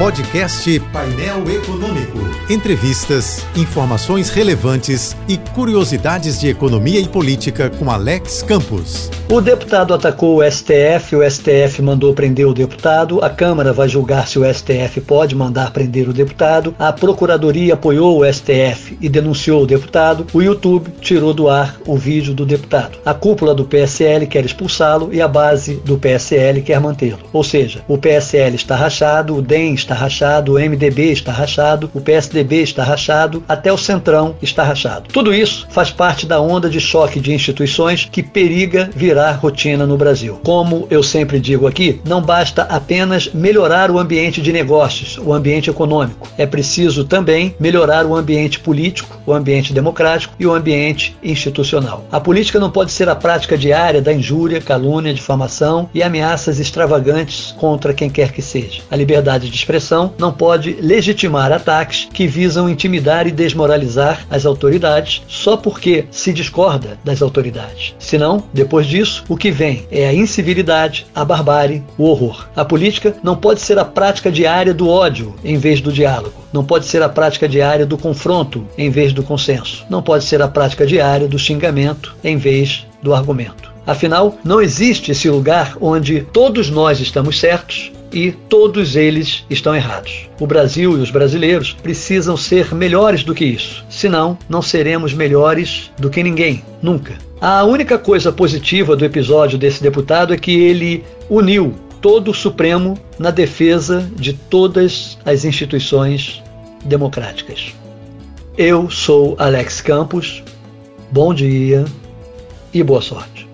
Podcast Painel Econômico. Entrevistas, informações relevantes e curiosidades de economia e política com Alex Campos. O deputado atacou o STF, o STF mandou prender o deputado, a Câmara vai julgar se o STF pode mandar prender o deputado, a Procuradoria apoiou o STF e denunciou o deputado, o YouTube tirou do ar o vídeo do deputado. A cúpula do PSL quer expulsá-lo e a base do PSL quer mantê-lo. Ou seja, o PSL está rachado, o DEM está rachado, o MDB está rachado, o PSDB está rachado, até o Centrão está rachado. Tudo isso faz parte da onda de choque de instituições que periga virar rotina no Brasil. Como eu sempre digo aqui, não basta apenas melhorar o ambiente de negócios, o ambiente econômico. É preciso também melhorar o ambiente político, o ambiente democrático e o ambiente institucional. A política não pode ser a prática diária da injúria, calúnia, difamação e ameaças extravagantes contra quem quer que seja. A liberdade de expressão não pode legitimar ataques que visam intimidar e desmoralizar as autoridades só porque se discorda das autoridades. Senão, depois disso, isso, o que vem é a incivilidade, a barbárie, o horror. A política não pode ser a prática diária do ódio em vez do diálogo. Não pode ser a prática diária do confronto em vez do consenso. Não pode ser a prática diária do xingamento em vez do argumento. Afinal, não existe esse lugar onde todos nós estamos certos e todos eles estão errados. O Brasil e os brasileiros precisam ser melhores do que isso, senão não seremos melhores do que ninguém, nunca. A única coisa positiva do episódio desse deputado é que ele uniu todo o Supremo na defesa de todas as instituições democráticas. Eu sou Alex Campos, bom dia e boa sorte.